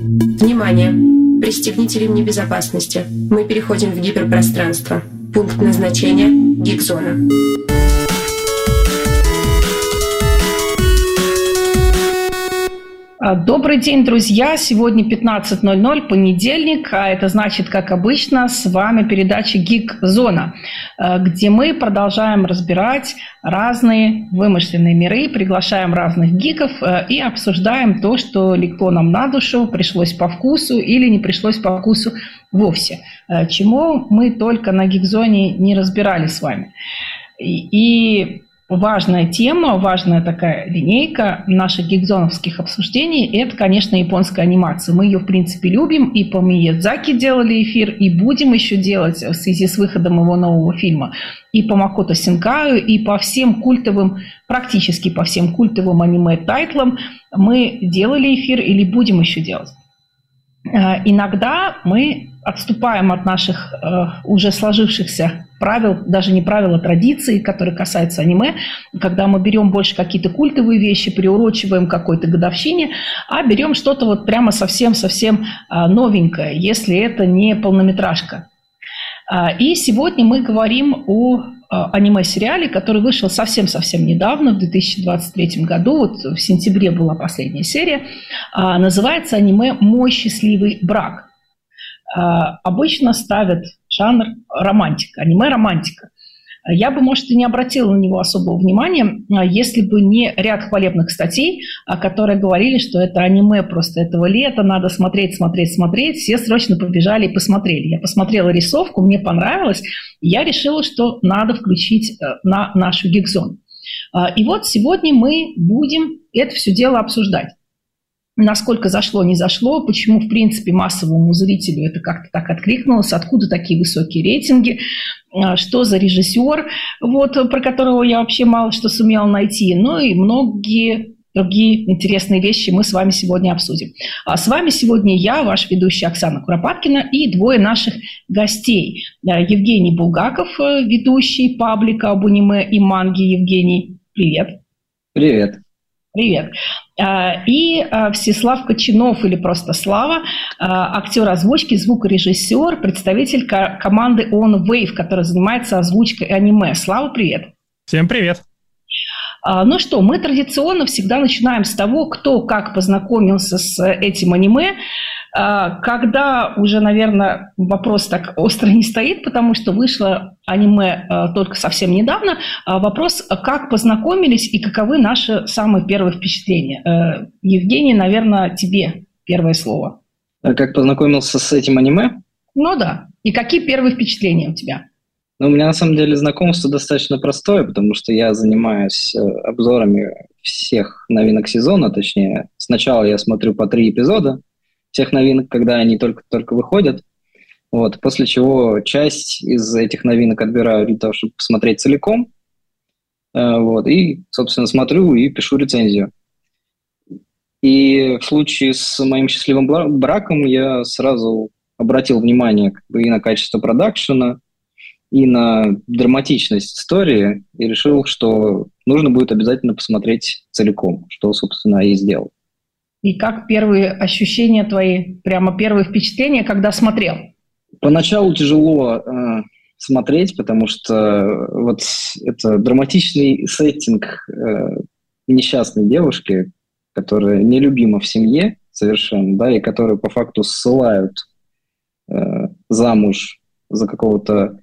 Внимание! Пристегните ремни безопасности. Мы переходим в гиперпространство. Пункт назначения – гигзона. Добрый день, друзья! Сегодня 15.00, понедельник, а это значит, как обычно, с вами передача «Гик Зона», а, где мы продолжаем разбирать разные вымышленные миры, приглашаем разных гиков а, и обсуждаем то, что легло нам на душу, пришлось по вкусу или не пришлось по вкусу вовсе, чему мы только на Гик-зоне не разбирали с вами. И важная тема, важная такая линейка наших гигзоновских обсуждений – это, конечно, японская анимация. Мы ее, в принципе, любим, и по Миядзаки делали эфир, и будем еще делать в связи с выходом его нового фильма, и по Макото Синкаю, и по всем культовым, практически по всем культовым аниме-тайтлам мы делали эфир или будем еще делать. Э, иногда мы отступаем от наших э, уже сложившихся правил, даже не правил, а традиций, которые касаются аниме, когда мы берем больше какие-то культовые вещи, приурочиваем какой-то годовщине, а берем что-то вот прямо совсем-совсем э, новенькое, если это не полнометражка. Э, и сегодня мы говорим о аниме-сериале, который вышел совсем-совсем недавно, в 2023 году, вот в сентябре была последняя серия, называется аниме «Мой счастливый брак». А, обычно ставят жанр романтика, аниме-романтика. Я бы, может, и не обратила на него особого внимания, а, если бы не ряд хвалебных статей, которые говорили, что это аниме просто этого лета, надо смотреть, смотреть, смотреть. Все срочно побежали и посмотрели. Я посмотрела рисовку, мне понравилось, я решила, что надо включить э, на нашу гигзон. А, и вот сегодня мы будем это все дело обсуждать насколько зашло, не зашло, почему, в принципе, массовому зрителю это как-то так откликнулось, откуда такие высокие рейтинги, а, что за режиссер, вот, про которого я вообще мало что сумела найти, ну и многие другие интересные вещи мы с вами сегодня обсудим. А с вами сегодня я, ваш ведущий Оксана Куропаткина и двое наших гостей. Евгений Булгаков, э, ведущий паблика об аниме и манге. Евгений, привет. Привет. Привет. А, и а, Всеслав Кочинов, или просто Слава, а, актер озвучки, звукорежиссер, представитель команды On Wave, которая занимается озвучкой аниме. Слава, привет. Всем привет. Ну что, мы традиционно всегда начинаем с того, кто как познакомился с этим аниме. А, когда уже, наверное, вопрос так остро не стоит, потому что вышло аниме а, только совсем недавно, а вопрос, как познакомились и каковы наши самые первые впечатления. Э, Евгений, наверное, тебе первое слово. Как познакомился с этим аниме? Ну да. И какие первые впечатления у тебя? Ну, у меня на самом деле знакомство достаточно простое, потому что я занимаюсь э, обзорами всех новинок сезона, точнее, сначала я смотрю по три эпизода, всех новинок, когда они только-только выходят. Вот, после чего часть из этих новинок отбираю для того, чтобы посмотреть целиком. Э, вот, и, собственно, смотрю и пишу рецензию. И в случае с моим счастливым браком я сразу обратил внимание как бы, и на качество продакшена, и на драматичность истории, и решил, что нужно будет обязательно посмотреть целиком, что, собственно, и сделал. И как первые ощущения твои, прямо первые впечатления, когда смотрел? Поначалу тяжело э, смотреть, потому что вот это драматичный сеттинг э, несчастной девушки, которая нелюбима в семье совершенно, да, и которую по факту ссылают э, замуж за какого-то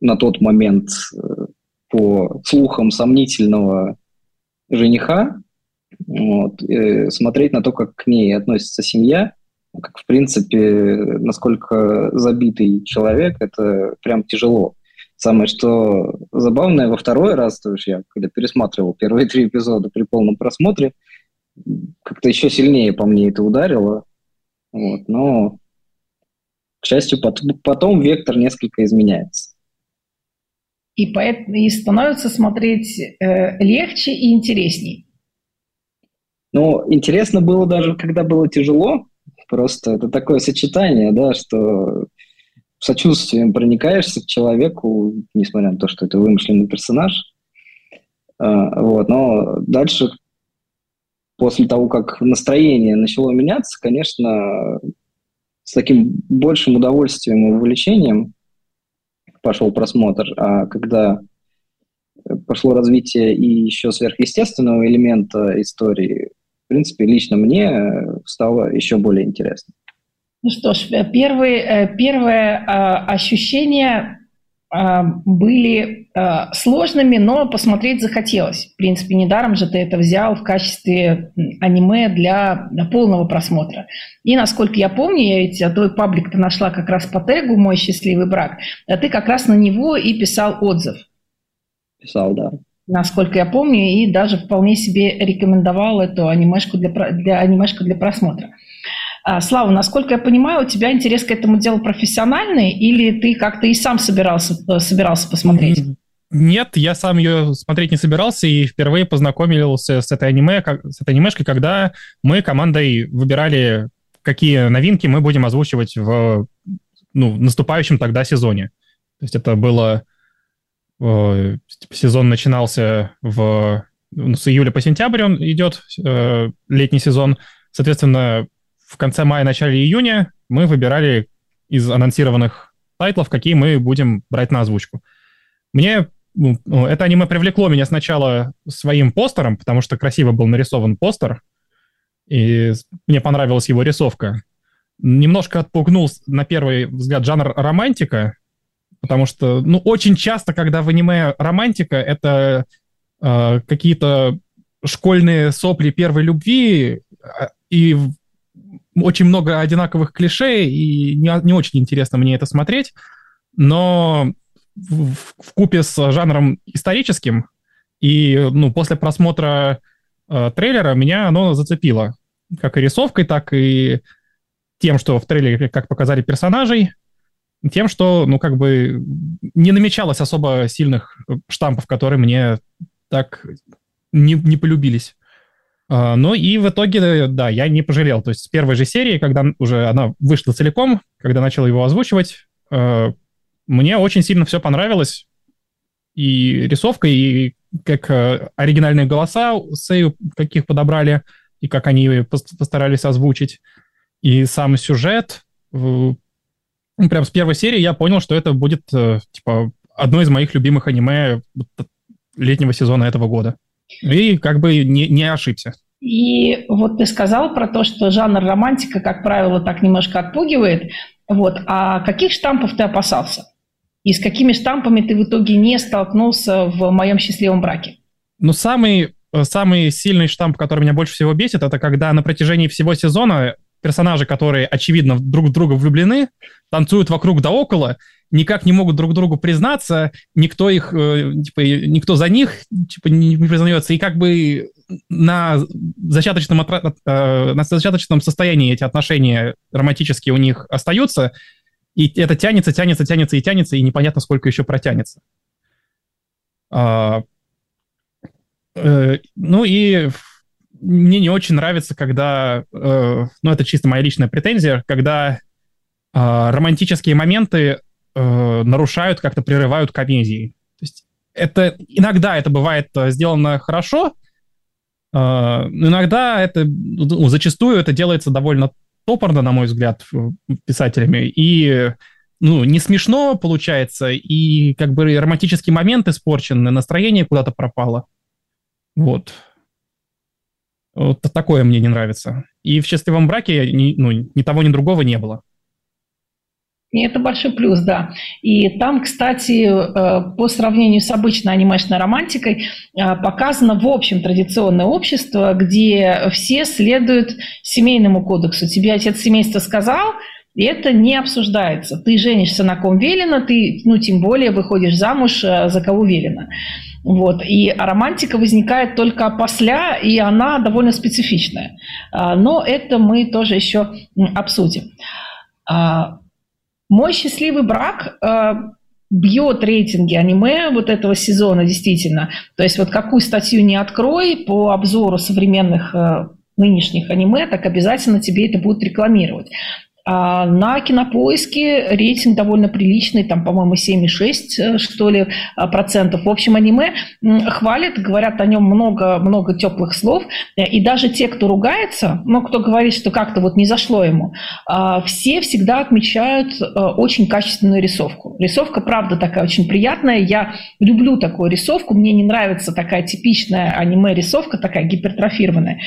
на тот момент э, по слухам сомнительного жениха, вот, смотреть на то, как к ней относится семья, как, в принципе, насколько забитый человек, это прям тяжело. Самое, что забавное, во второй раз, то есть я когда пересматривал первые три эпизода при полном просмотре, как-то еще сильнее по мне это ударило. Вот, но, к счастью, потом вектор несколько изменяется. И, поэтому, и становится смотреть э, легче и интересней. Ну, интересно было даже, когда было тяжело. Просто это такое сочетание, да, что сочувствием проникаешься к человеку, несмотря на то, что это вымышленный персонаж. А, вот, но дальше после того, как настроение начало меняться, конечно, с таким большим удовольствием и увлечением пошел просмотр. А когда пошло развитие и еще сверхъестественного элемента истории, принципе, лично мне стало еще более интересно. Ну что ж, первые, первое ощущение а, были а, сложными, но посмотреть захотелось. В принципе, недаром же ты это взял в качестве аниме для полного просмотра. И, насколько я помню, я ведь твой паблик-то нашла как раз по тегу «Мой счастливый брак», а ты как раз на него и писал отзыв. Писал, да. Насколько я помню, и даже вполне себе рекомендовал эту анимешку для, для, анимешку для просмотра. А, Слава, насколько я понимаю, у тебя интерес к этому делу профессиональный, или ты как-то и сам собирался, э, собирался посмотреть? Нет, я сам ее смотреть не собирался и впервые познакомился с этой аниме, с этой анимешкой, когда мы командой выбирали, какие новинки мы будем озвучивать в ну, наступающем тогда сезоне. То есть это было... Э, сезон начинался в, ну, с июля по сентябрь, он идет, э, летний сезон. Соответственно, в конце мая, начале июня мы выбирали из анонсированных тайтлов, какие мы будем брать на озвучку. Мне ну, ну, это аниме привлекло меня сначала своим постером, потому что красиво был нарисован постер, и мне понравилась его рисовка. Немножко отпугнул на первый взгляд жанр романтика, потому что, ну, очень часто, когда в аниме романтика, это э, какие-то школьные сопли первой любви, а, и очень много одинаковых клише, и не, не очень интересно мне это смотреть, но в, в купе с жанром историческим и ну, после просмотра э, трейлера меня оно зацепило. Как и рисовкой, так и тем, что в трейлере как показали персонажей, тем, что, ну, как бы не намечалось особо сильных штампов, которые мне так не, не полюбились. А, ну и в итоге, да, я не пожалел. То есть с первой же серии, когда уже она вышла целиком, когда начал его озвучивать, а, мне очень сильно все понравилось. И рисовка, и как а, оригинальные голоса Сею каких подобрали, и как они постарались озвучить. И сам сюжет. Ну, прям с первой серии я понял, что это будет, э, типа, одно из моих любимых аниме летнего сезона этого года. И как бы не, не ошибся. И вот ты сказал про то, что жанр романтика, как правило, так немножко отпугивает. Вот. А каких штампов ты опасался? И с какими штампами ты в итоге не столкнулся в моем счастливом браке? Ну, самый, самый сильный штамп, который меня больше всего бесит, это когда на протяжении всего сезона персонажи, которые, очевидно, друг в друга влюблены, танцуют вокруг да около, никак не могут друг другу признаться, никто их, э, типа, никто за них, типа, не, не признается, и как бы на зачаточном, э, на зачаточном состоянии эти отношения романтические у них остаются, и это тянется, тянется, тянется и тянется, и непонятно, сколько еще протянется. А, э, ну и мне не очень нравится, когда, э, ну это чисто моя личная претензия, когда э, романтические моменты э, нарушают, как-то прерывают комедии. То есть это иногда это бывает э, сделано хорошо, э, иногда это, ну, зачастую это делается довольно топорно, на мой взгляд, писателями, и ну, не смешно получается, и как бы романтический момент испорчен, настроение куда-то пропало. Вот. Вот такое мне не нравится. И в счастливом браке ни, ну, ни того, ни другого не было. И это большой плюс, да. И там, кстати, э, по сравнению с обычной анимешной романтикой, э, показано в общем традиционное общество, где все следуют семейному кодексу. Тебе отец семейства сказал, это не обсуждается. Ты женишься на ком велено, ты, ну, тем более, выходишь замуж э, за кого велено. Вот. И романтика возникает только после, и она довольно специфичная. Но это мы тоже еще обсудим. Мой счастливый брак э, бьет рейтинги аниме вот этого сезона, действительно. То есть вот какую статью не открой по обзору современных э, нынешних аниме, так обязательно тебе это будут рекламировать. А на кинопоиске рейтинг довольно приличный, там, по-моему, 7,6, э, что ли, э, процентов. В общем, аниме хвалят, говорят о нем много-много теплых слов. Э, и даже те, кто ругается, ну, кто говорит, что как-то вот не зашло ему, а, все всегда отмечают очень качественную рисовку. Рисовка, правда, такая очень приятная. Я люблю такую рисовку. Мне не нравится такая типичная аниме-рисовка, такая гипертрофированная.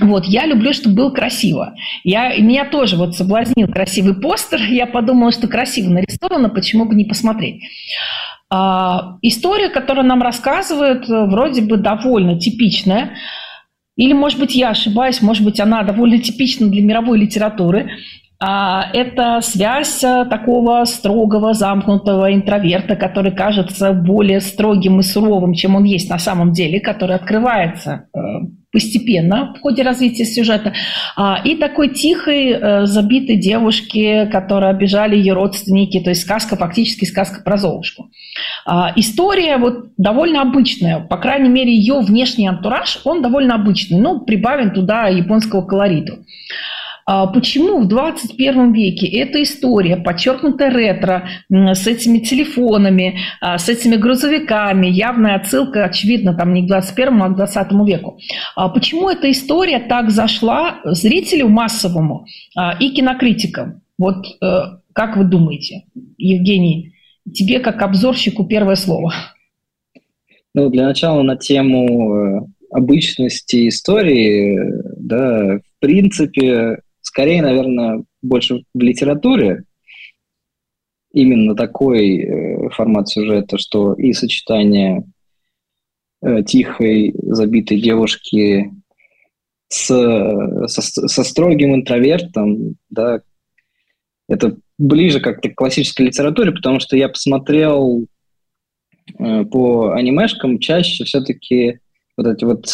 Вот, я люблю, чтобы было красиво. Я, меня тоже вот соблазнил красивый постер. Я подумала, что красиво нарисовано, почему бы не посмотреть. А, история, которую нам рассказывают, вроде бы довольно типичная. Или, может быть, я ошибаюсь, может быть, она довольно типична для мировой литературы. А, это связь э, такого строгого, замкнутого интроверта, который кажется более строгим и суровым, чем он есть на самом деле, который открывается э, постепенно в ходе развития сюжета. А, и такой тихой, э, забитой девушки, которую обижали ее родственники, то есть сказка, фактически сказка про Золушку. А, история вот довольно обычная, по крайней мере, ее внешний антураж, он довольно обычный, но прибавим туда японского колориту. А почему в 21 веке эта история, подчеркнутая ретро, с этими телефонами, а, с этими грузовиками, явная отсылка, очевидно, там не к 21, а к 20 веку. А почему эта история так зашла зрителю массовому и кинокритикам? Вот э, как вы думаете, Евгений, тебе как обзорщику первое слово? Ну, для начала на тему э, обычности истории, да, в принципе, скорее, наверное, больше в литературе. Именно такой э, формат сюжета, что и сочетание э, тихой, забитой девушки с, со, со строгим интровертом, да, это ближе как-то к классической литературе, потому что я посмотрел э, по анимешкам чаще все-таки вот эти вот,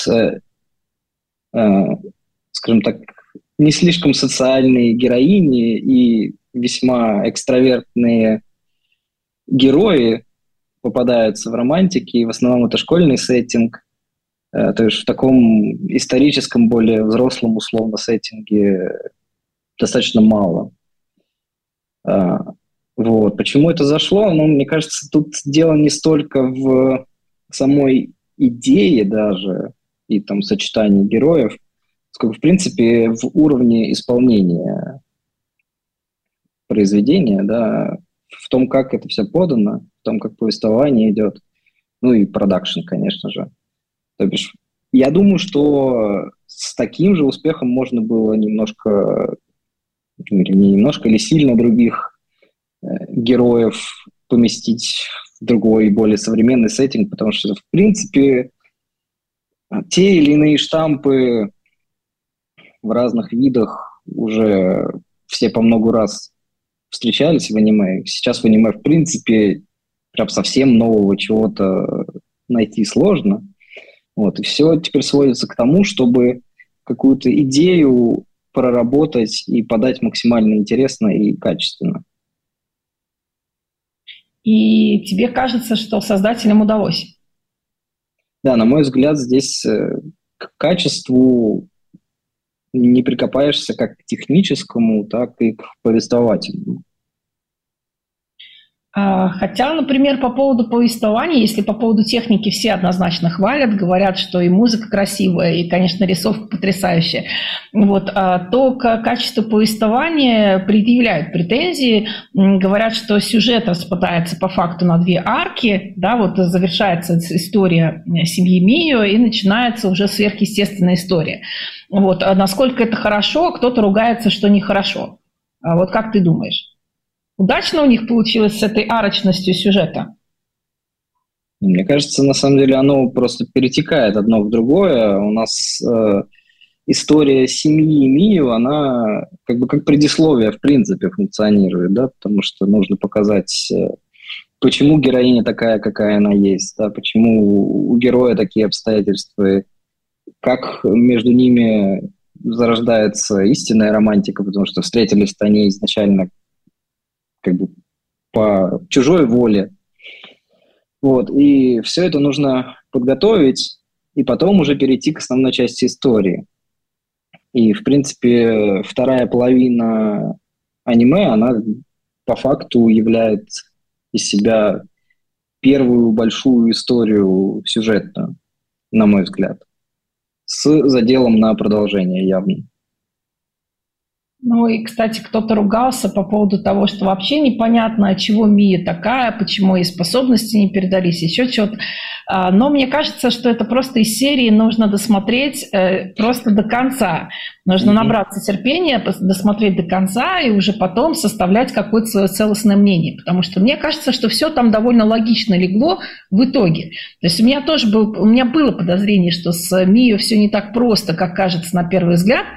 скажем так, не слишком социальные героини и весьма экстравертные герои попадаются в романтике, и в основном это школьный сеттинг, э, то есть в таком историческом, более взрослом условно сеттинге достаточно мало. А, вот. Почему это зашло? Ну, мне кажется, тут дело не столько в самой идее даже и там сочетании героев, сколько, в принципе, в уровне исполнения произведения, да, в том, как это все подано, в том, как повествование идет, ну и продакшн, конечно же. То бишь, я думаю, что с таким же успехом можно было немножко, или не немножко, или сильно других э, героев поместить в другой, более современный сеттинг, потому что, в принципе, те или иные штампы в разных видах уже все по много раз встречались в аниме. Сейчас в аниме, в принципе, прям совсем нового чего-то найти сложно. Вот, и все теперь сводится к тому, чтобы какую-то идею проработать и подать максимально интересно и качественно. И тебе кажется, что создателям удалось? Да, на мой взгляд, здесь э, к качеству не прикопаешься как к техническому, так и к повествовательному. А, хотя, например, по поводу повествования, если по поводу техники все однозначно хвалят, говорят, что и музыка красивая, и, конечно, рисовка потрясающая, вот, а, то к качеству повествования предъявляют претензии, говорят, что сюжет распадается по факту на две арки, да, вот завершается история семьи Мио, и начинается уже сверхъестественная история. Вот, а насколько это хорошо, кто-то ругается, что нехорошо. Вот как ты думаешь? Удачно у них получилось с этой арочностью сюжета? Мне кажется, на самом деле оно просто перетекает одно в другое. У нас э, история семьи Мию, она как бы как предисловие в принципе функционирует, да, потому что нужно показать, э, почему героиня такая, какая она есть, да, почему у героя такие обстоятельства, как между ними зарождается истинная романтика, потому что встретились они изначально как бы по чужой воле. Вот, и все это нужно подготовить, и потом уже перейти к основной части истории. И, в принципе, вторая половина аниме, она по факту является из себя первую большую историю сюжетную, на мой взгляд, с заделом на продолжение явно. Ну и, кстати, кто-то ругался по поводу того, что вообще непонятно, от чего Мия такая, почему ей способности не передались, еще что-то. А, но мне кажется, что это просто из серии нужно досмотреть э, просто до конца. Нужно набраться терпения, досмотреть до конца и уже потом составлять какое-то свое целостное мнение. Потому что мне кажется, что все там довольно логично легло в итоге. То есть у меня тоже был, у меня было подозрение, что с Мией все не так просто, как кажется на первый взгляд –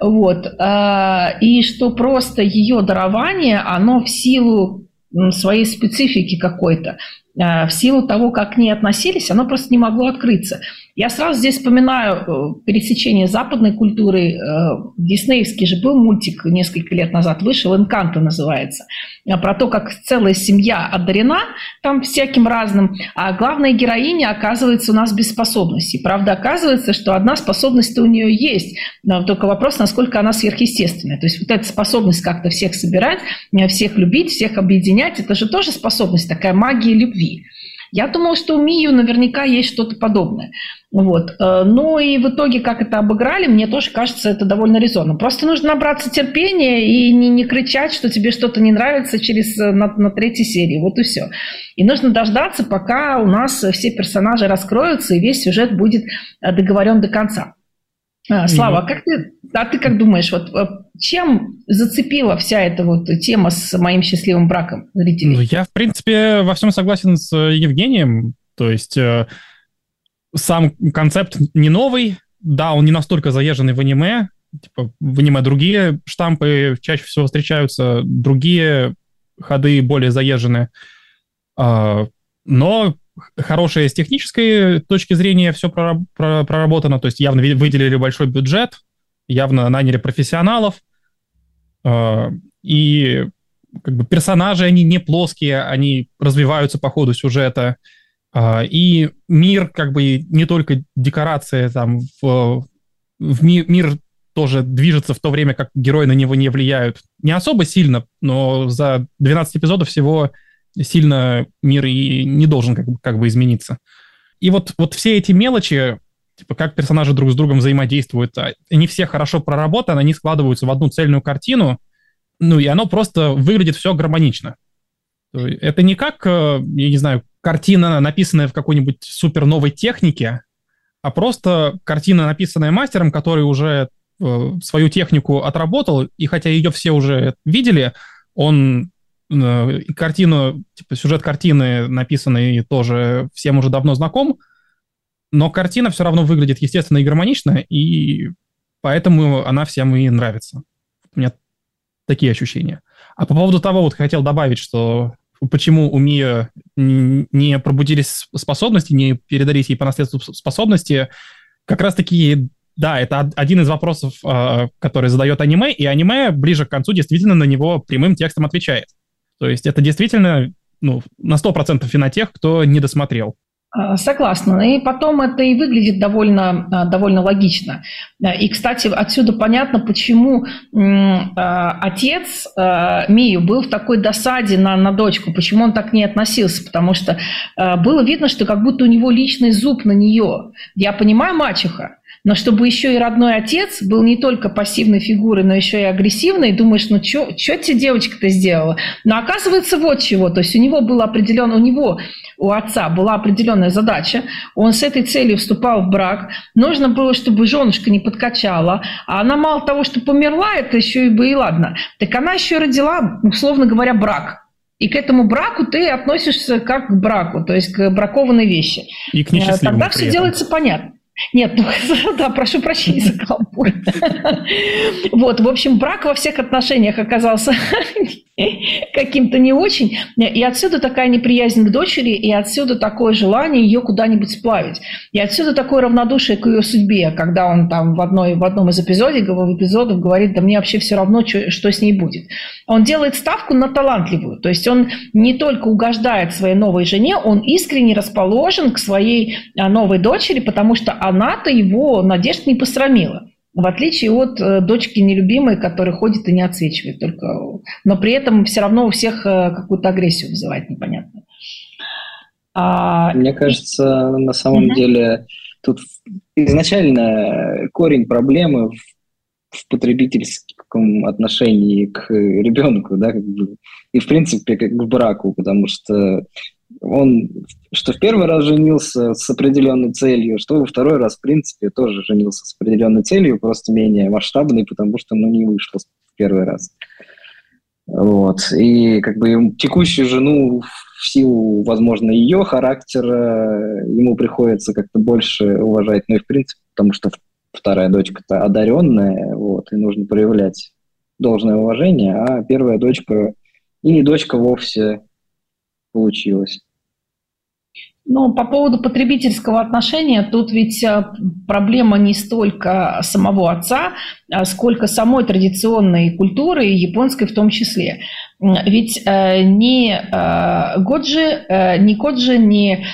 вот. А, и что просто ее дарование, оно в силу своей специфики какой-то, в силу того, как к ней относились, оно просто не могло открыться. Я сразу здесь вспоминаю э, пересечение западной культуры. Э, диснеевский же был мультик несколько лет назад, вышел, «Энканто» называется, э, про то, как целая семья одарена там всяким разным, а главная героиня оказывается у нас без способностей. Правда, оказывается, что одна способность у нее есть, но только вопрос, насколько она сверхъестественная. То есть вот эта способность как-то всех собирать, всех любить, всех объединять, это же тоже способность, такая магия любви. Я думала, что у Мию наверняка есть что-то подобное. Вот. Э, ну и в итоге, как это обыграли, мне тоже кажется, это довольно резонно. Просто нужно набраться терпения и не, не кричать, что тебе что-то не нравится через, э, на, на третьей серии. Вот и все. И нужно дождаться, пока у нас все персонажи раскроются и весь сюжет будет э, договорен до конца. А, Слава, а как ты, а ты как думаешь, вот чем зацепила вся эта вот тема с моим счастливым браком зрителей? Ну, я, в принципе, во всем согласен с Евгением. То есть сам концепт не новый, да, он не настолько заезженный в аниме, типа в аниме другие штампы чаще всего встречаются, другие ходы более заезженные, а, но хорошее с технической точки зрения все проработано, то есть явно выделили большой бюджет, явно наняли профессионалов, а, и как бы персонажи, они не плоские, они развиваются по ходу сюжета, а, и мир, как бы не только декорация, там, в, в ми, мир тоже движется в то время, как герои на него не влияют. Не особо сильно, но за 12 эпизодов всего сильно мир и не должен как бы, как бы измениться. И вот, вот все эти мелочи, типа как персонажи друг с другом взаимодействуют, а, они все хорошо проработаны, они складываются в одну цельную картину, ну и оно просто выглядит все гармонично. Это не как, э, я не знаю, картина, написанная в какой-нибудь супер новой технике, а просто картина, написанная мастером, который уже э, свою технику отработал, и хотя ее все уже видели, он э, картину, типа сюжет картины, написанный тоже всем уже давно знаком, но картина все равно выглядит естественно и гармонично, и поэтому она всем и нравится. У меня такие ощущения. А по поводу того, вот хотел добавить, что почему у Мия не пробудились способности, не передались ей по наследству способности, как раз-таки, да, это один из вопросов, а, который задает аниме, и аниме ближе к концу действительно на него прямым текстом отвечает. То есть это действительно ну, на 100% вина тех, кто не досмотрел. А, согласна. И потом это и выглядит довольно, а, довольно логично. И, кстати, отсюда понятно, почему а, отец Мию был в такой досаде на, на дочку, почему он так не относился, потому что было видно, что как будто у него личный зуб на нее. Я понимаю мачеха, но чтобы еще и родной отец был не только пассивной фигурой, но еще и агрессивной, думаешь, ну что тебе девочка-то сделала? Но оказывается вот чего. То есть у него был определен, у него, у отца была определенная задача. Он с этой целью вступал в брак. Нужно было, чтобы женушка не подкачала. А она мало того, что померла, это еще и бы и ладно. Так она еще родила, условно говоря, брак. И к этому браку ты относишься как к браку, то есть к бракованной вещи. И к несчастливому Тогда все делается понятно. Нет, ну да, прошу прощения за каламбур. Вот, в общем, брак во всех отношениях оказался каким-то не очень. И отсюда такая неприязнь к дочери, и отсюда такое желание ее куда-нибудь сплавить. И отсюда такое равнодушие к ее судьбе, когда он там в, одной, в одном из эпизодов, эпизодов говорит, да мне вообще все равно, что, что с ней будет. Он делает ставку на талантливую. То есть он не только угождает своей новой жене, он искренне расположен к своей а, новой дочери, потому что она-то его надежд не посрамила. В отличие от э, дочки нелюбимой, которая ходит и не отсвечивает только. Но при этом все равно у всех э, какую-то агрессию вызывает непонятно. А... Мне кажется, на самом угу. деле тут изначально корень проблемы в, в потребительском отношении к ребенку, да, как бы, и в принципе как к браку, потому что он что в первый раз женился с определенной целью, что во второй раз, в принципе, тоже женился с определенной целью, просто менее масштабной, потому что, ну, не вышло в первый раз. Вот. И как бы текущую жену в силу, возможно, ее характера ему приходится как-то больше уважать, ну и в принципе, потому что вторая дочка-то одаренная, вот, и нужно проявлять должное уважение, а первая дочка и не дочка вовсе получилось. Ну, по поводу потребительского отношения, тут ведь э, проблема не столько самого отца, а сколько самой традиционной культуры, японской в том числе. Ведь э, ни э, Годжи, ни Коджи, ни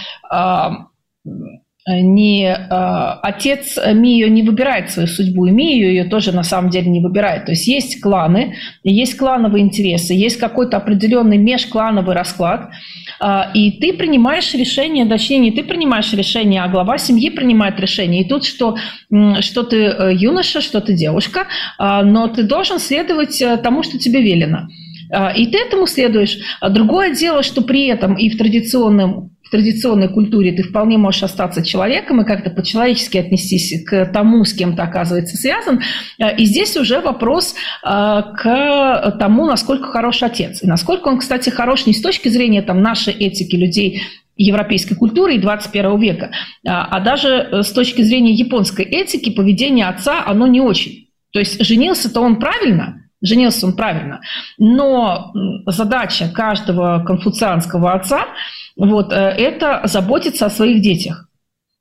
не э, отец Мио не выбирает свою судьбу, и Мио ее тоже на самом деле не выбирает. То есть есть кланы, есть клановые интересы, есть какой-то определенный межклановый расклад, э, и ты принимаешь решение, точнее не ты принимаешь решение, а глава семьи принимает решение. И тут что, что ты э, юноша, что ты девушка, э, но ты должен следовать э, тому, что тебе велено. Э, и ты этому следуешь. Другое дело, что при этом и в традиционном в традиционной культуре ты вполне можешь остаться человеком и как-то по-человечески отнестись к тому, с кем ты оказывается связан. И здесь уже вопрос а, к тому, насколько хорош отец. И насколько он, кстати, хорош не с точки зрения там, нашей этики людей, европейской культуры и 21 века, а, а даже с точки зрения японской этики поведение отца, оно не очень. То есть женился-то он правильно, женился он правильно, но задача каждого конфуцианского отца – вот, э, это заботиться о своих детях.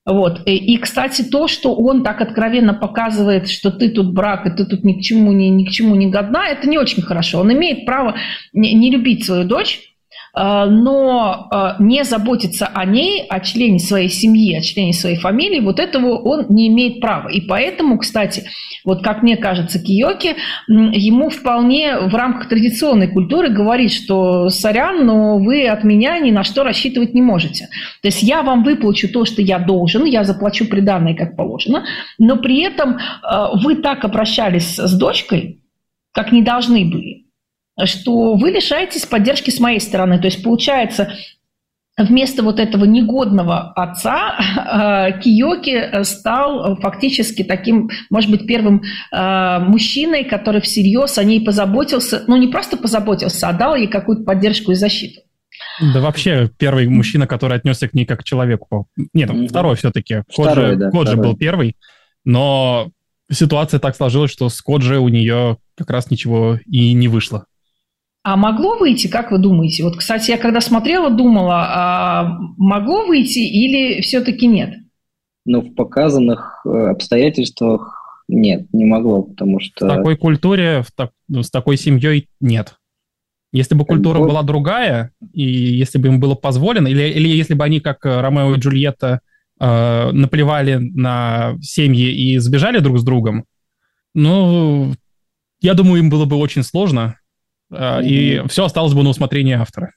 Вот. И, кстати, то, что он так откровенно показывает, что ты тут брак, и ты тут ни к чему, ни, ни к чему не годна, это не очень хорошо. Он имеет право не, не любить свою дочь, но э, не заботиться о ней, о члене своей семьи, о члене своей фамилии, вот этого он не имеет права. И поэтому, кстати, вот как мне кажется, Киоки, ему вполне в рамках традиционной культуры говорит, что сорян, но вы от меня ни на что рассчитывать не можете. То есть я вам выплачу то, что я должен, я заплачу приданное, как положено, но при этом э, вы так обращались с дочкой, как не должны были что вы лишаетесь поддержки с моей стороны. То есть получается, вместо вот этого негодного отца э, Киоки стал фактически таким, может быть, первым э, мужчиной, который всерьез о ней позаботился, ну не просто позаботился, а дал ей какую-то поддержку и защиту. Да вообще первый мужчина, который отнесся к ней как к человеку. Нет, mm второй все-таки. Коджи, да, Коджи был первый, но ситуация так сложилась, что с Коджи у нее как раз ничего и не вышло. А могло выйти, как вы думаете? Вот, кстати, я когда смотрела, думала, а могло выйти или все-таки нет? Ну, в показанных э, обстоятельствах нет, не могло, потому что... В такой культуре, в так, ну, с такой семьей нет. Если бы культура была другая, и если бы им было позволено, или, или если бы они, как Ромео и Джульетта, э, наплевали на семьи и сбежали друг с другом, ну, я думаю, им было бы очень сложно, mm-hmm. и все осталось бы на усмотрение автора.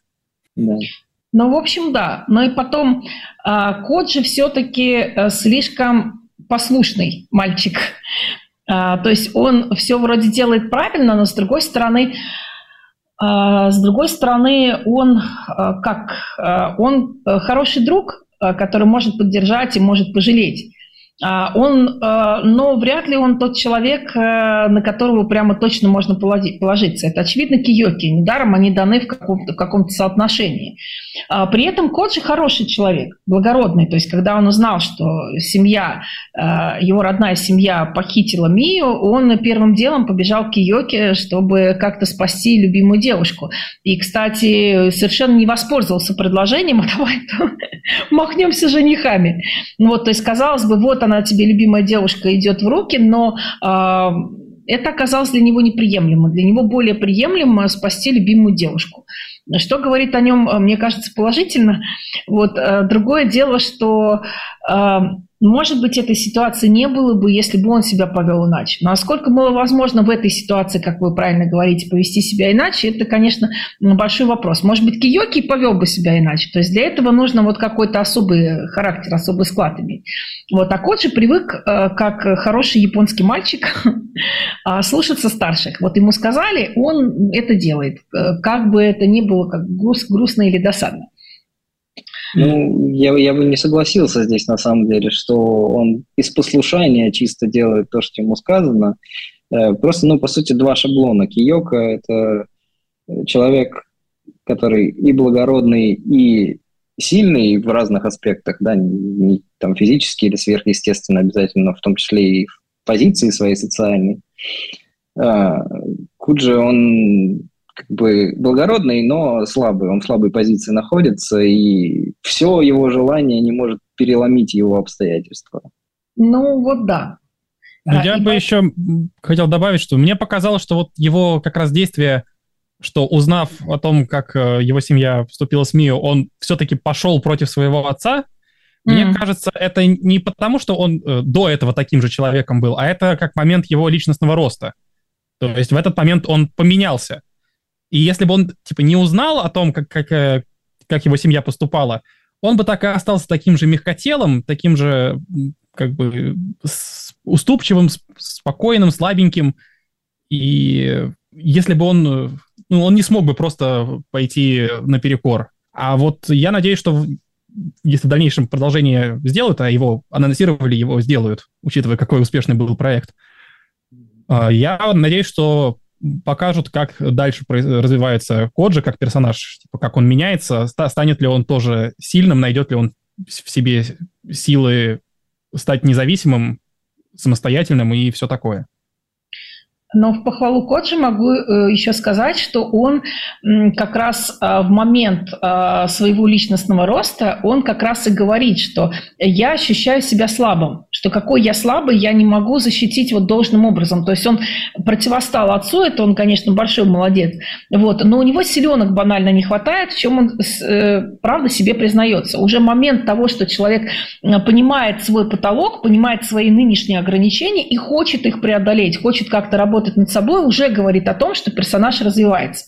Да. Ну, в общем, да. Но и потом а, кот же все-таки э, слишком послушный мальчик. А, то есть он все вроде делает правильно, но с другой стороны, а, с другой стороны, он как он э, хороший друг, который может поддержать и может пожалеть. А, он, э, но вряд ли он тот человек, э, на которого прямо точно можно положиться. Это очевидно Киоки. Недаром они даны в каком-то, в каком-то соотношении. А, при этом Коджи хороший человек, благородный. То есть, когда он узнал, что семья, э, его родная семья похитила Мию, он первым делом побежал к Киоке, чтобы как-то спасти любимую девушку. И, кстати, совершенно не воспользовался предложением, а давай махнемся женихами. Вот, то есть, казалось бы, вот она тебе, любимая девушка, идет в руки, но э, это оказалось для него неприемлемо. Для него более приемлемо спасти любимую девушку. Что говорит о нем, мне кажется, положительно. Вот. Другое дело, что может быть, этой ситуации не было бы, если бы он себя повел иначе. Насколько было возможно в этой ситуации, как вы правильно говорите, повести себя иначе, это, конечно, большой вопрос. Может быть, Киоки повел бы себя иначе. То есть для этого нужно вот какой-то особый характер, особый склад иметь. Вот. А Коджи привык, э, как хороший японский мальчик, а, слушаться старших. Вот ему сказали, он это делает. Э, как бы это ни было как груз, грустно или досадно. Ну, я, я бы не согласился здесь на самом деле, что он из послушания чисто делает то, что ему сказано. Э, просто, ну, по сути, два шаблона. Киока – это человек, который и благородный, и сильный в разных аспектах, да, не там физически или сверхъестественно обязательно, в том числе и в позиции своей социальной. А, Куджи, он как бы благородный, но слабый. Он в слабой позиции находится, и все его желание не может переломить его обстоятельства. Ну, вот да. Я а, бы и... еще хотел добавить, что мне показалось, что вот его как раз действие, что узнав о том, как э, его семья вступила с Мию, он все-таки пошел против своего отца, Mm. Мне кажется, это не потому, что он э, до этого таким же человеком был, а это как момент его личностного роста. То есть в этот момент он поменялся. И если бы он, типа, не узнал о том, как, как, э, как его семья поступала, он бы так и остался таким же мягкотелым, таким же, как бы, уступчивым, спокойным, слабеньким. И если бы он... Ну, он не смог бы просто пойти наперекор. А вот я надеюсь, что если в дальнейшем продолжение сделают, а его анонсировали, его сделают, учитывая, какой успешный был проект, а, я надеюсь, что покажут, как дальше развивается Коджи как персонаж, типа, как он меняется, станет ли он тоже сильным, найдет ли он в себе силы стать независимым, самостоятельным и все такое. Но в похвалу Коджи могу э, еще сказать, что он как раз э, в момент э, своего личностного роста, он как раз и говорит, что я ощущаю себя слабым, что какой я слабый, я не могу защитить вот должным образом. То есть он противостал отцу, это он, конечно, большой молодец, вот, но у него силенок банально не хватает, в чем он, правда, себе признается. Уже момент того, что человек понимает свой потолок, понимает свои нынешние ограничения и хочет их преодолеть, хочет как-то работать работать над собой, уже говорит о том, что персонаж развивается.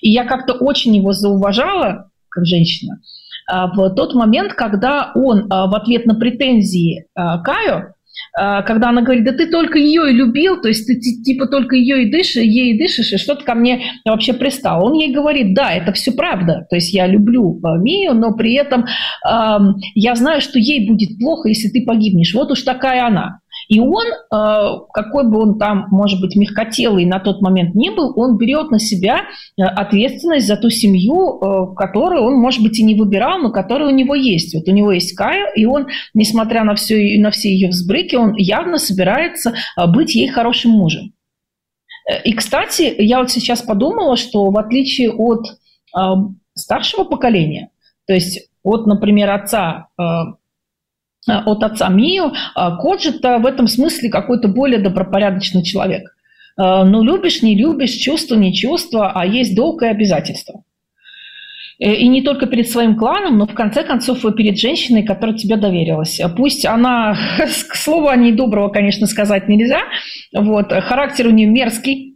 И я как-то очень его зауважала, как женщина, а, в тот момент, когда он а, в ответ на претензии а, Каю, когда она говорит, да ты только ее и любил, то есть ты типа только ее и дышишь, ей и дышишь, и что-то ко мне вообще пристал. Он ей говорит, да, это все правда, то есть я люблю Мию, но при этом э, я знаю, что ей будет плохо, если ты погибнешь. Вот уж такая она. И он, э, какой бы он там, может быть, мягкотелый на тот момент не был, он берет на себя э, ответственность за ту семью, э, которую он, может быть, и не выбирал, но которая у него есть. Вот у него есть Кая, и он, несмотря на все, на все ее взбрыки, он явно собирается быть ей хорошим мужем. И, кстати, я вот сейчас подумала, что в отличие от старшего поколения, то есть от, например, отца от отца Мию, э, Коджита в этом смысле какой-то более добропорядочный человек. Э, ну, любишь, не любишь, чувство, не чувство, а есть долг и обязательство. И не только перед своим кланом, но в конце концов и перед женщиной, которая тебе доверилась. Пусть она, к слову о ней доброго, конечно, сказать нельзя, вот, характер у нее мерзкий.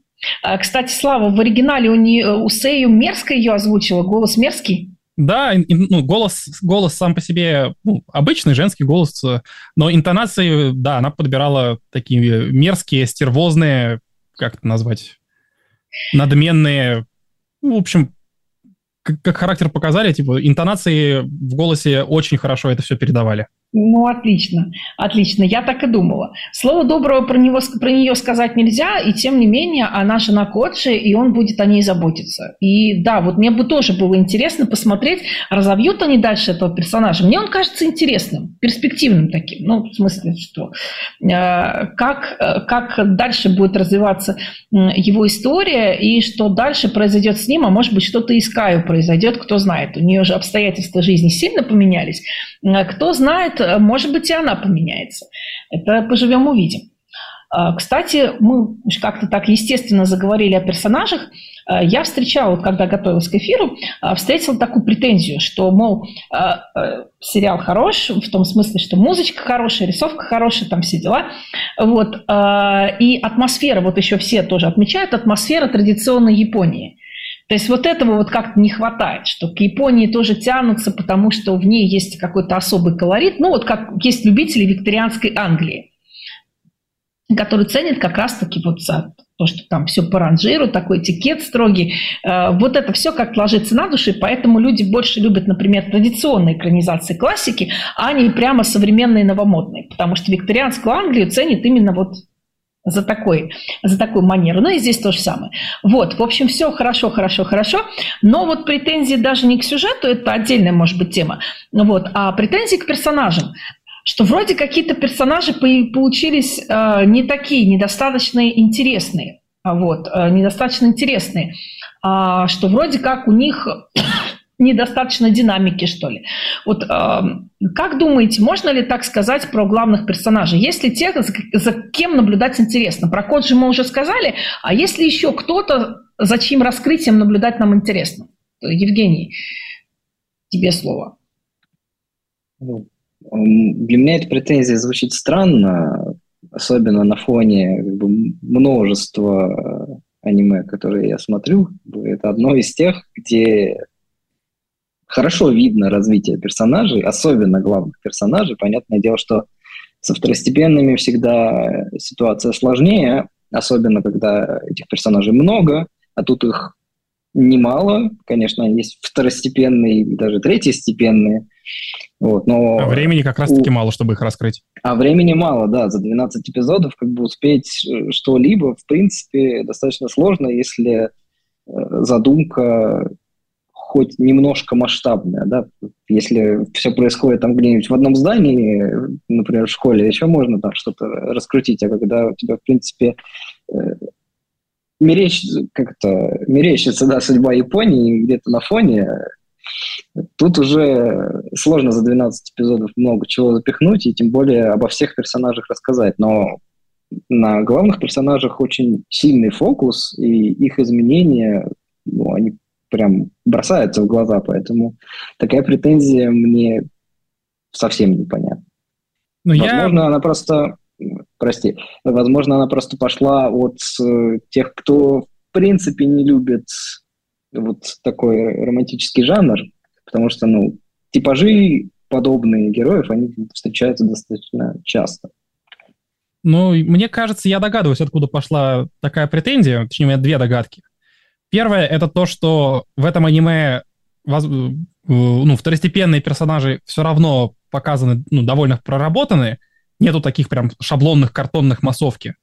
Кстати, Слава, в оригинале у, нее, у Сею мерзко ее озвучила, голос мерзкий. Да, ну, голос, голос сам по себе ну, обычный женский голос, но интонации, да, она подбирала такие мерзкие, стервозные, как это назвать, надменные, ну, в общем, как, как характер показали, типа, интонации в голосе очень хорошо это все передавали. Ну, отлично, отлично, я так и думала. Слово доброго про, него, про нее сказать нельзя, и тем не менее она жена Коджи, и он будет о ней заботиться. И да, вот мне бы тоже было интересно посмотреть, разовьют они дальше этого персонажа. Мне он кажется интересным, перспективным таким. Ну, в смысле, что э, как, э, как дальше будет развиваться его история, и что дальше произойдет с ним, а может быть что-то и с Каю произойдет, кто знает. У нее же обстоятельства жизни сильно поменялись. Э, кто знает, может быть, и она поменяется. Это поживем увидим. А, кстати, мы как-то так естественно заговорили о персонажах. А, я встречала, когда готовилась к эфиру, а, встретила такую претензию, что, мол, сериал хорош, в том смысле, что музычка хорошая, рисовка хорошая, там все дела. Вот. И атмосфера, вот еще все тоже отмечают, атмосфера традиционной Японии. То есть вот этого вот как-то не хватает, что к Японии тоже тянутся, потому что в ней есть какой-то особый колорит. Ну вот как есть любители викторианской Англии, которые ценят как раз-таки вот за то, что там все по ранжиру, такой этикет строгий. Э, вот это все как ложится на душу, и поэтому люди больше любят, например, традиционные экранизации классики, а не прямо современные новомодные, потому что викторианскую Англию ценят именно вот за такой, за такую манеру. Ну и здесь то же самое. Вот, в общем, все хорошо, хорошо, хорошо. Но вот претензии даже не к сюжету, это отдельная, может быть, тема. Вот, а претензии к персонажам что вроде какие-то персонажи получились э, не такие, недостаточно интересные. Вот, э, недостаточно интересные. А, что вроде как у них недостаточно динамики, что ли. Вот э, как думаете, можно ли так сказать про главных персонажей? Есть ли те, за, за кем наблюдать интересно? Про Коджи мы уже сказали, а есть ли еще кто-то, за чьим раскрытием наблюдать нам интересно? Евгений, тебе слово. Ну, для меня эта претензия звучит странно, особенно на фоне как бы, множества аниме, которые я смотрю. Это одно из тех, где хорошо видно развитие персонажей, особенно главных персонажей. Понятное дело, что со второстепенными всегда ситуация сложнее, особенно когда этих персонажей много, а тут их немало. Конечно, есть второстепенные, даже третьестепенные. Вот, но а времени как раз-таки у... мало, чтобы их раскрыть. А времени мало, да. За 12 эпизодов как бы успеть э, что-либо, в принципе, достаточно сложно, если э, задумка хоть немножко масштабная, да, если все происходит там где-нибудь в одном здании, например, в школе, еще можно там что-то раскрутить, а когда у тебя, в принципе, э, мерещ, как-то мерещится, да, судьба Японии где-то на фоне, тут уже сложно за 12 эпизодов много чего запихнуть, и тем более обо всех персонажах рассказать, но на главных персонажах очень сильный фокус, и их изменения, ну, они прям бросается в глаза, поэтому такая претензия мне совсем непонятна. Ну, возможно, я... она просто, прости, возможно, она просто пошла от э, тех, кто в принципе не любит вот такой романтический жанр, потому что, ну, типажи подобные героев, они встречаются достаточно часто. Ну, мне кажется, я догадываюсь, откуда пошла такая претензия, точнее, у меня две догадки. Первое — это то, что в этом аниме воз... Э, ну, второстепенные персонажи все равно показаны, ну, довольно проработаны, нету таких прям шаблонных картонных массовки.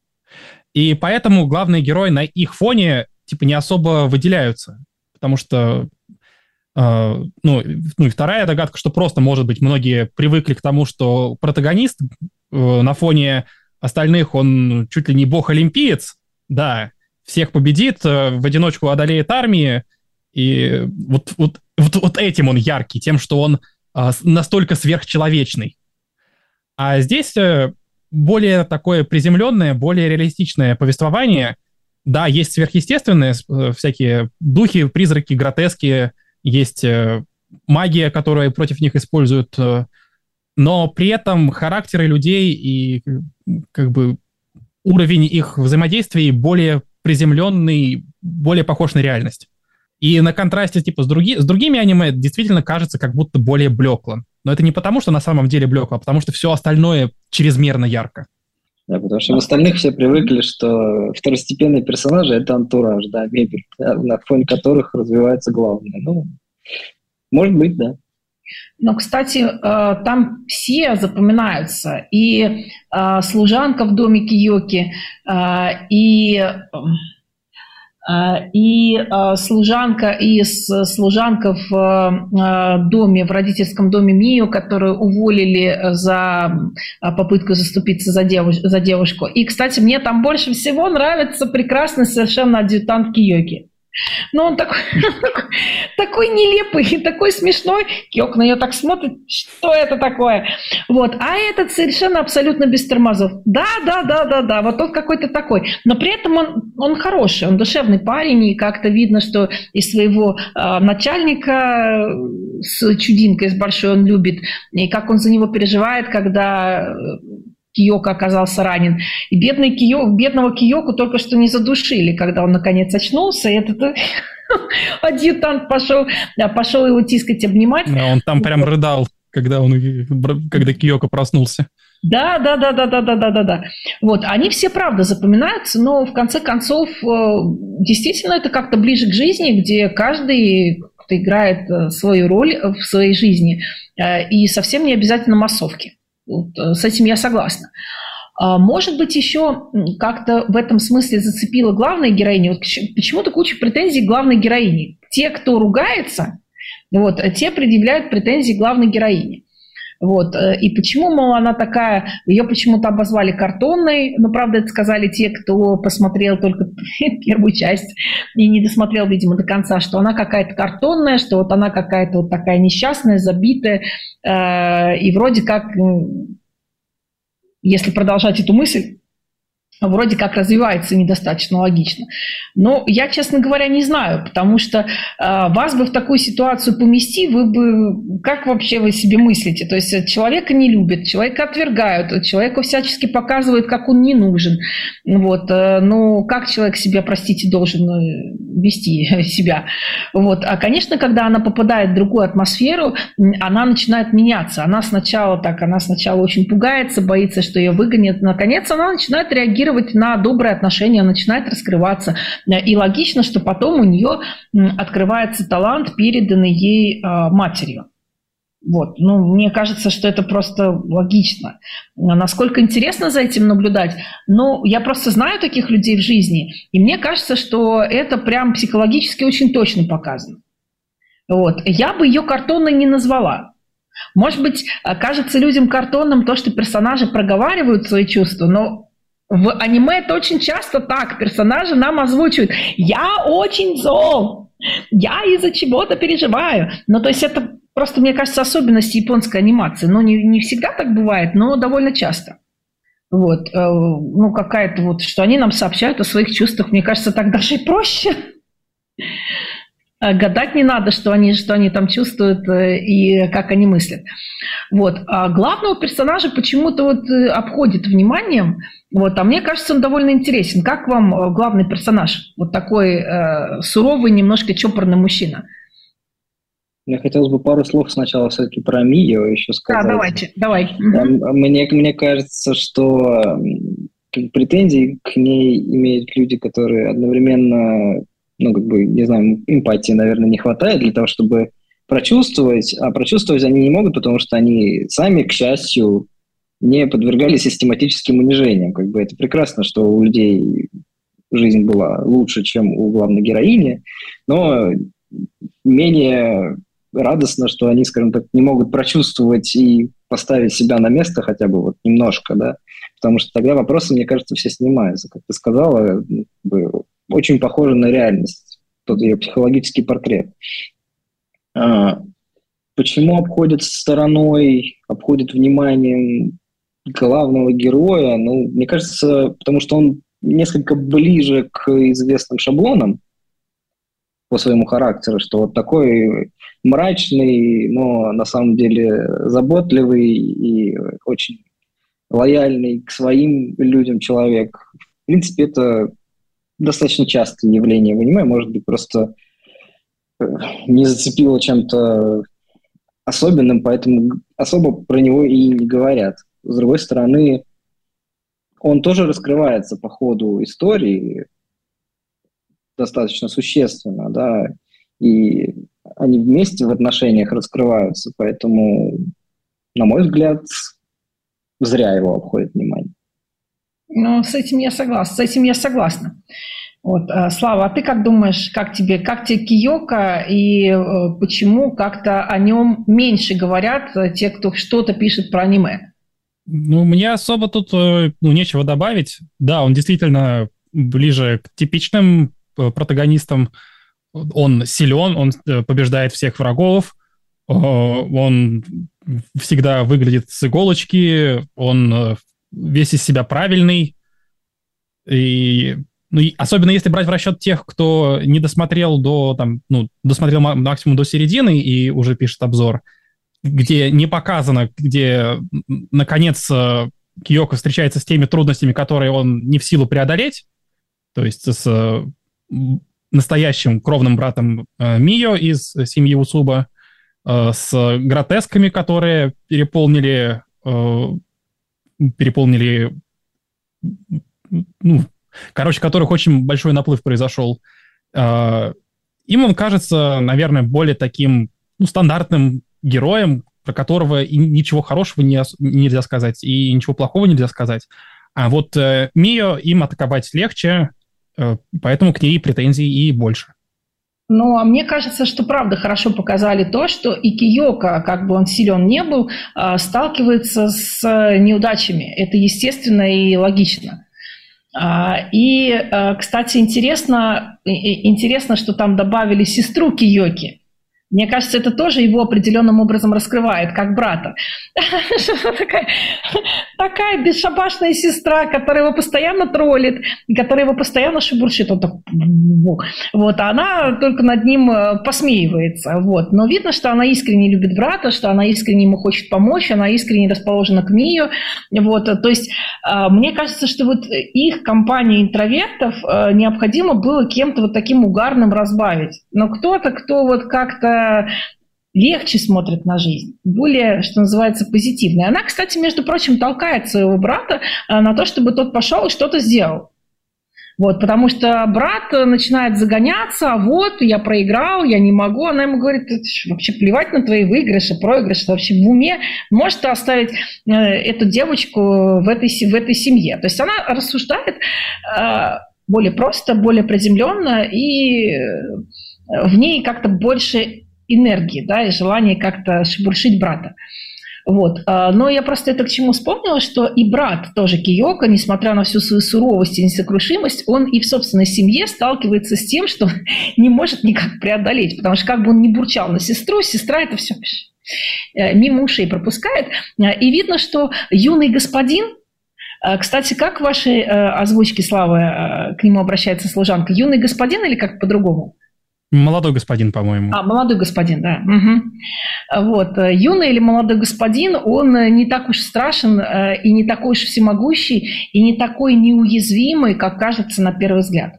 И поэтому главные герои на их фоне типа не особо выделяются. Потому что Uh, ну, ну и вторая догадка, что просто, может быть, многие привыкли к тому, что протагонист uh, на фоне остальных, он чуть ли не бог-олимпиец, да, всех победит, э, в одиночку одолеет армии. И вот, вот, вот, вот этим он яркий, тем, что он а, настолько сверхчеловечный. А здесь э, более такое приземленное, более реалистичное повествование. Да, есть сверхъестественные э, всякие духи, призраки, гротески, есть магия, которая против них используют, но при этом характеры людей и как бы уровень их взаимодействия более приземленный, более похож на реальность. И на контрасте типа с, други, с другими аниме действительно кажется как будто более блекло. Но это не потому, что на самом деле блекло, а потому что все остальное чрезмерно ярко. Да, потому что в остальных все привыкли, что второстепенные персонажи — это антураж, да, мебель, да, на фоне которых развивается главное. Ну, может быть, да. Но, кстати, э, там все запоминаются. И э, служанка в доме Киоки, э, и и служанка и служанка в доме, в родительском доме Мию, которую уволили за попытку заступиться за, девуш за девушку. И, кстати, мне там больше всего нравится прекрасный совершенно адъютант Киоки. Но он такой, такой нелепый и такой смешной. Киок на нее так смотрит, что это такое? Вот. А этот совершенно абсолютно без тормозов. Да, да, да, да, да. Вот он какой-то такой. Но при этом он, он хороший, он душевный парень. И как-то видно, что из своего э, начальника с чудинкой, с большой он любит. И как он за него переживает, когда Киока оказался ранен. И бедный Кио, бедного Киоку только что не задушили, когда он наконец очнулся. И этот адъютант пошел, пошел его тискать, обнимать. Да, он там прям рыдал, когда, он, когда Киока проснулся. Да, да, да, да, да, да, да, да, да. Вот, они все правда запоминаются, но в конце концов, э, действительно, это как-то ближе к жизни, где каждый кто играет э, свою роль в своей жизни, э, и совсем не обязательно массовки. Э, с этим я согласна. А, может быть, еще как-то в этом смысле зацепила главная героиня. Вот почему-то куча претензий главной героине. Те, кто ругается, вот, те предъявляют претензии главной героине. Вот. Э, и почему, мол, она такая, ее почему-то обозвали картонной, но, правда, это сказали те, кто посмотрел только первую часть и не досмотрел, видимо, до конца, что она какая-то картонная, что вот она какая-то вот такая несчастная, забитая, э, и вроде как, если продолжать эту мысль, вроде как развивается недостаточно логично. Но я, честно говоря, не знаю, потому что э, вас бы в такую ситуацию помести, вы бы, как вообще вы себе мыслите? То есть человека не любят, человека отвергают, человеку всячески показывают, как он не нужен. Вот, э, ну, как человек себя, простите, должен э, вести себя? Вот. А, конечно, когда она попадает в другую атмосферу, она начинает меняться. Она сначала так, она сначала очень пугается, боится, что ее выгонят. Наконец, она начинает реагировать реагировать на добрые отношения, начинает раскрываться. И логично, что потом у нее открывается талант, переданный ей а, матерью. Вот. Ну, мне кажется, что это просто логично. Насколько интересно за этим наблюдать? Ну, я просто знаю таких людей в жизни, и мне кажется, что это прям психологически очень точно показано. Вот. Я бы ее картонной не назвала. Может быть, кажется людям картонным то, что персонажи проговаривают свои чувства, но в аниме это очень часто так. Персонажи нам озвучивают «Я очень зол», «Я из-за чего-то переживаю». Ну, то есть это просто, мне кажется, особенность японской анимации. Ну, не, не всегда так бывает, но довольно часто. Вот, э, ну, какая-то вот, что они нам сообщают о своих чувствах, мне кажется, так даже и проще. Э, гадать не надо, что они, что они там чувствуют э, и как они мыслят. Вот. А главного персонажа почему-то вот э, обходит вниманием. Вот. А мне кажется, он довольно интересен. Как вам главный персонаж? Вот такой э, суровый, немножко чопорный мужчина. Мне хотелось бы пару слов сначала все-таки про Мию еще сказать. Да, давайте, давай. Мне, мне кажется, что претензии к ней имеют люди, которые одновременно ну, как бы, не знаю, эмпатии, наверное, не хватает для того, чтобы прочувствовать, а прочувствовать они не могут, потому что они сами, к счастью, не подвергались систематическим унижениям. Как бы это прекрасно, что у людей жизнь была лучше, чем у главной героини, но менее радостно, что они, скажем так, не могут прочувствовать и поставить себя на место хотя бы вот немножко, да, потому что тогда вопросы, мне кажется, все снимаются. Как ты сказала, ну, очень похожа на реальность, тот ее психологический портрет. А, почему обходят стороной, обходят вниманием главного героя? Ну, мне кажется, потому что он несколько ближе к известным шаблонам по своему характеру, что вот такой мрачный, но на самом деле заботливый и очень лояльный к своим людям человек. В принципе, это достаточно частое явление в аниме, может быть, просто э, не зацепило чем-то особенным, поэтому особо про него и не говорят. С другой стороны, он тоже раскрывается по ходу истории достаточно существенно, да, и они вместе в отношениях раскрываются, поэтому, на мой взгляд, зря его обходит внимание. Ну, с этим я согласна, с этим я согласна. Вот, э, Слава, а ты как думаешь, как тебе, как тебе Киока и э, почему как-то о нем меньше говорят э, те, кто что-то пишет про аниме? Ну, мне особо тут ну, нечего добавить. Да, он действительно ближе к типичным протагонистам. он силен, он побеждает всех врагов, он всегда выглядит с иголочки, он весь из себя правильный. И, ну, и особенно если брать в расчет тех, кто не досмотрел до, там, ну, досмотрел максимум до середины и уже пишет обзор, где не показано, где, наконец, Киоко встречается с теми трудностями, которые он не в силу преодолеть, то есть с настоящим кровным братом э, Мио из семьи Усуба, э, с гротесками, которые переполнили, э, переполнили, ну, короче, которых очень большой наплыв произошел. Им он кажется, наверное, более таким ну, стандартным героем, про которого и ничего хорошего не, нельзя сказать, и ничего плохого нельзя сказать. А вот э, Мио им атаковать легче, э, поэтому к ней претензий и больше. Ну, а мне кажется, что правда хорошо показали то, что и Киока, как бы он силен не был, э, сталкивается с неудачами. Это естественно и логично. А, и, э, кстати, интересно, интересно, что там добавили сестру Киоки. Мне кажется, это тоже его определенным образом раскрывает, как брата. такая бесшабашная сестра, которая его постоянно троллит, которая его постоянно шебуршит. Он так, вот, а она только над ним э, посмеивается. Вот. Но видно, что она искренне любит брата, что она искренне ему хочет помочь, она искренне расположена к Мию. Вот. То есть э, мне кажется, что вот их компания интровертов э, необходимо было кем-то вот таким угарным разбавить. Но кто-то, кто вот как-то легче смотрит на жизнь, более, что называется, позитивная. Она, кстати, между прочим, толкает своего брата э, на то, чтобы тот пошел и что-то сделал. Вот, потому что брат начинает загоняться, а вот, я проиграл, я не могу. Она ему говорит, вообще плевать на твои выигрыши, проигрыши, вообще в уме. Может оставить э, эту девочку в этой, в этой семье. То есть она рассуждает э, более просто, более приземленно, и в ней как-то больше энергии, да, и желание как-то шебуршить брата. Вот. А, но я просто это к чему вспомнила, что и брат тоже Киока, несмотря на всю свою суровость и несокрушимость, он и в собственной семье сталкивается с тем, что не может никак преодолеть, потому что как бы он ни бурчал на сестру, сестра это все э, мимо ушей пропускает. А, и видно, что юный господин, а, кстати, как в вашей э, озвучке, Слава, э, к нему обращается служанка? Юный господин или как по-другому? Молодой господин, по-моему. А, молодой господин, да. Угу. Вот. Юный или молодой господин, он не так уж страшен э, и не такой уж всемогущий, и не такой неуязвимый, как кажется на первый взгляд.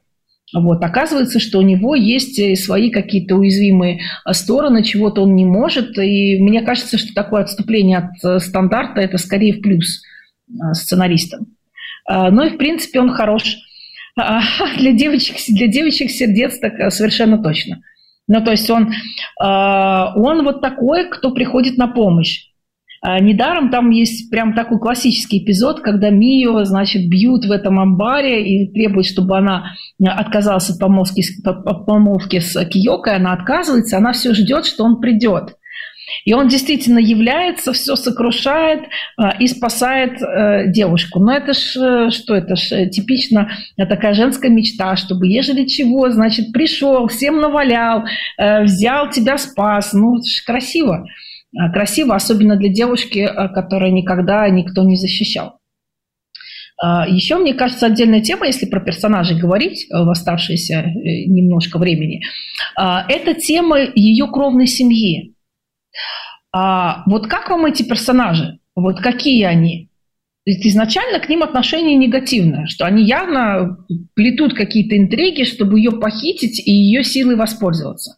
Вот. Оказывается, что у него есть свои какие-то уязвимые стороны, чего-то он не может. И мне кажется, что такое отступление от э, стандарта – это скорее в плюс э, сценаристам. Ну и, в принципе, он хорош для девочек, для девочек сердец так э, совершенно точно. Ну, то есть он, а, он вот такой, кто приходит на помощь. А, недаром там есть прям такой классический эпизод, когда Мию, значит, бьют в этом амбаре и требуют, чтобы она отказалась от помолвки, от помолвки с Киокой, она отказывается, она все ждет, что он придет. И он действительно является, все сокрушает э, и спасает э, девушку. Но это ж, э, что это ж, типично такая женская мечта, чтобы ежели чего, значит, пришел, всем навалял, взял, тебя спас. Ну, это ж красиво. Красиво, особенно для девушки, которая никогда никто не защищал. Еще, мне кажется, отдельная тема, если про персонажей говорить в оставшееся немножко времени, это тема ее кровной семьи. А вот как вам эти персонажи? Вот какие они? Ведь изначально к ним отношение негативное, что они явно плетут какие-то интриги, чтобы ее похитить и ее силой воспользоваться.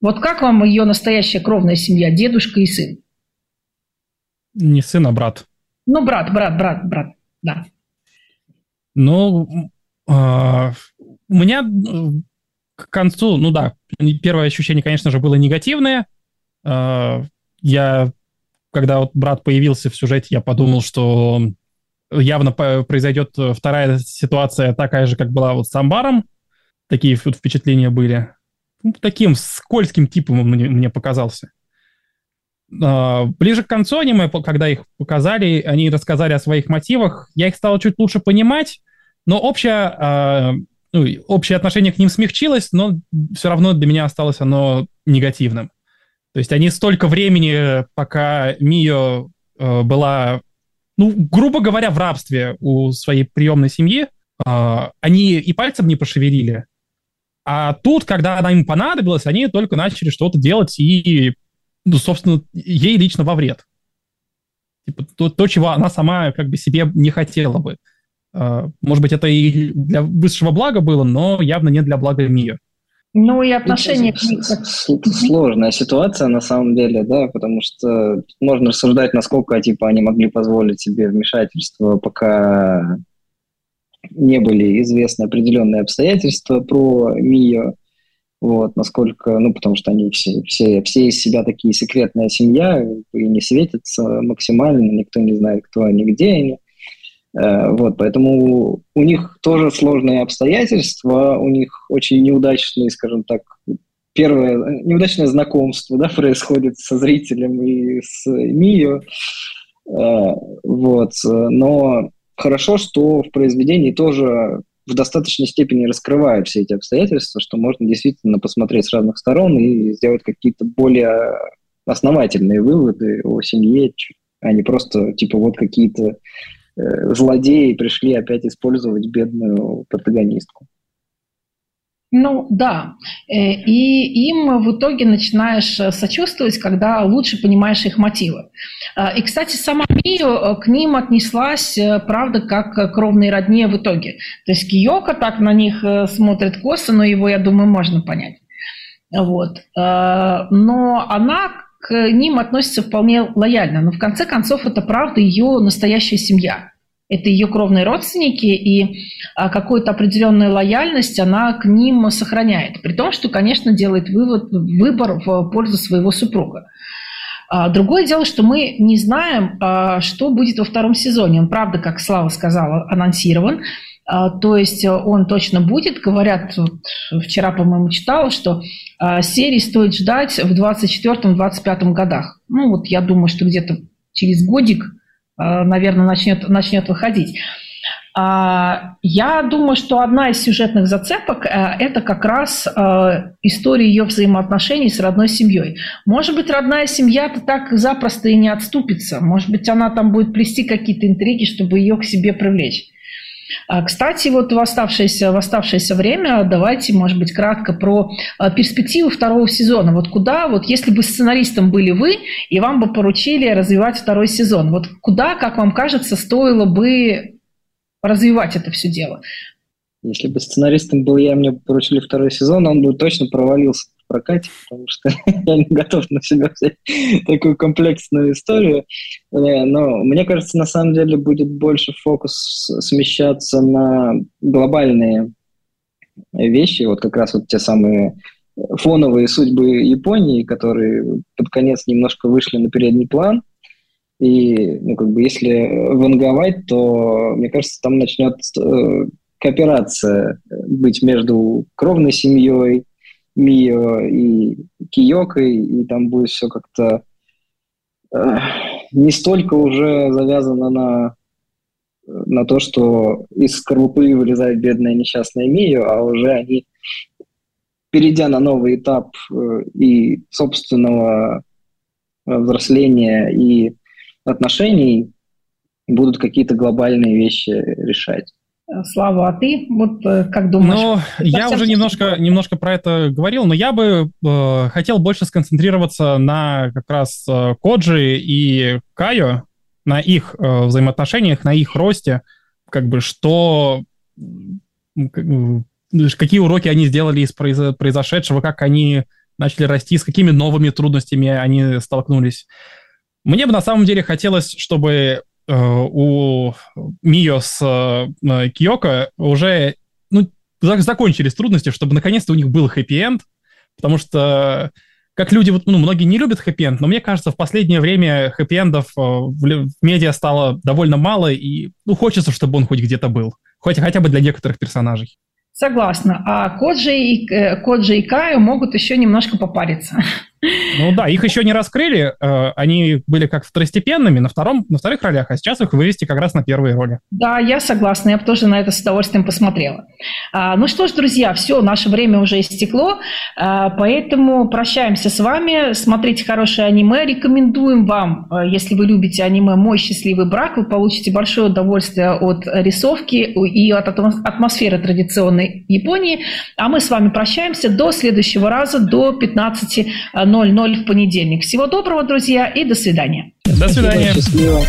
Вот как вам ее настоящая кровная семья, дедушка и сын? Не сын, а брат. Ну, брат, брат, брат, брат, да. Ну, э, у меня к концу, ну да, первое ощущение, конечно же, было негативное, а, я, когда вот брат появился в сюжете, я подумал, что явно произойдет вторая ситуация такая же, как была вот с Амбаром. Такие вот впечатления были. Ну, таким скользким типом он мне, мне показался. А, ближе к концу аниме, когда их показали, они рассказали о своих мотивах, я их стал чуть лучше понимать, но общая, ну, общее отношение к ним смягчилось, но все равно для меня осталось оно негативным. То есть они столько времени, пока Мио э, была, ну, грубо говоря, в рабстве у своей приемной семьи, э, они и пальцем не пошевелили. А тут, когда она им понадобилась, они только начали что-то делать и, ну, собственно, ей лично во вред. Типа то, то, чего она сама как бы себе не хотела бы. Э, может быть, это и для высшего блага было, но явно не для блага Мио. Ну и отношения... Сложная ситуация на самом деле, да, потому что можно рассуждать, насколько типа они могли позволить себе вмешательство, пока не были известны определенные обстоятельства про Мию, вот, насколько, ну, потому что они все, все, все из себя такие секретная семья, и не светятся максимально, никто не знает, кто они, где они. Э, вот, поэтому у них тоже сложные обстоятельства, у них очень неудачные, скажем так, первое неудачное знакомство да, происходит со зрителем и с Мио. Э, вот, но хорошо, что в произведении тоже в достаточной степени раскрывают все эти обстоятельства, что можно действительно посмотреть с разных сторон и сделать какие-то более основательные выводы о семье, а не просто типа вот какие-то злодеи пришли опять использовать бедную протагонистку. Ну да, э, и им в итоге начинаешь э, сочувствовать, когда лучше понимаешь их мотивы. И, кстати, сама Мию к ним отнеслась, правда, как к кровной родне в итоге. То есть Киока так на них смотрит косо, но его, я думаю, можно понять. Вот. Но она к ним относится вполне лояльно. Но в конце концов это правда ее настоящая семья. Это ее кровные родственники, и а, какую-то определенную лояльность она к ним сохраняет. При том, что, конечно, делает вывод, выбор в пользу своего супруга. А, другое дело, что мы не знаем, а, что будет во втором сезоне. Он, правда, как Слава сказала, анонсирован. То есть он точно будет. Говорят, вот вчера, по-моему, читала, что серии стоит ждать в 24-25 годах. Ну вот я думаю, что где-то через годик, наверное, начнет, начнет выходить. Я думаю, что одна из сюжетных зацепок э, – это как раз э, история ее взаимоотношений с родной семьей. Может быть, родная семья-то так запросто и не отступится. Может быть, она там будет плести какие-то интриги, чтобы ее к себе привлечь. А, кстати, вот в оставшееся, в оставшееся время давайте, может быть, кратко про а, перспективы второго сезона. Вот куда, вот если бы сценаристом были вы, и вам бы поручили развивать второй сезон, вот куда, как вам кажется, стоило бы развивать это все дело? Если бы сценаристом был я, мне поручили второй сезон, он бы точно провалился прокате, потому что я не готов на себя взять такую комплексную историю. Э, но мне кажется, на самом деле будет больше фокус смещаться на глобальные вещи, вот как раз вот те самые фоновые судьбы Японии, которые под конец немножко вышли на передний план. И, ну, как бы, если ванговать, то, мне кажется, там начнет э, кооперация быть между кровной семьей, Мио и Киокой, и там будет все как-то э, не столько уже завязано на, на то, что из скорлупы вылезает бедная несчастная Мио, а уже они, перейдя на новый этап э, и собственного взросления и отношений, будут какие-то глобальные вещи решать. Слава, а ты вот э, как думаешь? Ну, я уже немножко, немножко про это говорил, но я бы э, хотел больше сконцентрироваться на как раз э, Коджи и Кайо, на их э, взаимоотношениях, на их росте, как бы что, какие уроки они сделали из произошедшего, как они начали расти, с какими новыми трудностями они столкнулись. Мне бы на самом деле хотелось, чтобы у Мио с э, Киоко уже ну, закончились трудности, чтобы наконец-то у них был хэппи-энд, потому что как люди, ну, многие не любят хэппи-энд, но мне кажется, в последнее время хэппи-эндов э, в, медиа стало довольно мало, и ну, хочется, чтобы он хоть где-то был, хоть хотя бы для некоторых персонажей. Согласна. А Коджи и, Коджи и Каю могут еще немножко попариться. Ну да, их еще не раскрыли, э, они были как второстепенными на, втором, на вторых ролях, а сейчас их вывести как раз на первые роли. Да, я согласна, я бы тоже на это с удовольствием посмотрела. А, ну что ж, друзья, все, наше время уже истекло, а, поэтому прощаемся с вами. Смотрите хорошее аниме. Рекомендуем вам, а, если вы любите аниме «Мой счастливый брак», вы получите большое удовольствие от рисовки и от атмосферы традиционной Японии. А мы с вами прощаемся до следующего раза, до 15.00 в понедельник. Всего доброго, друзья, и до свидания. До свидания. Счастливо.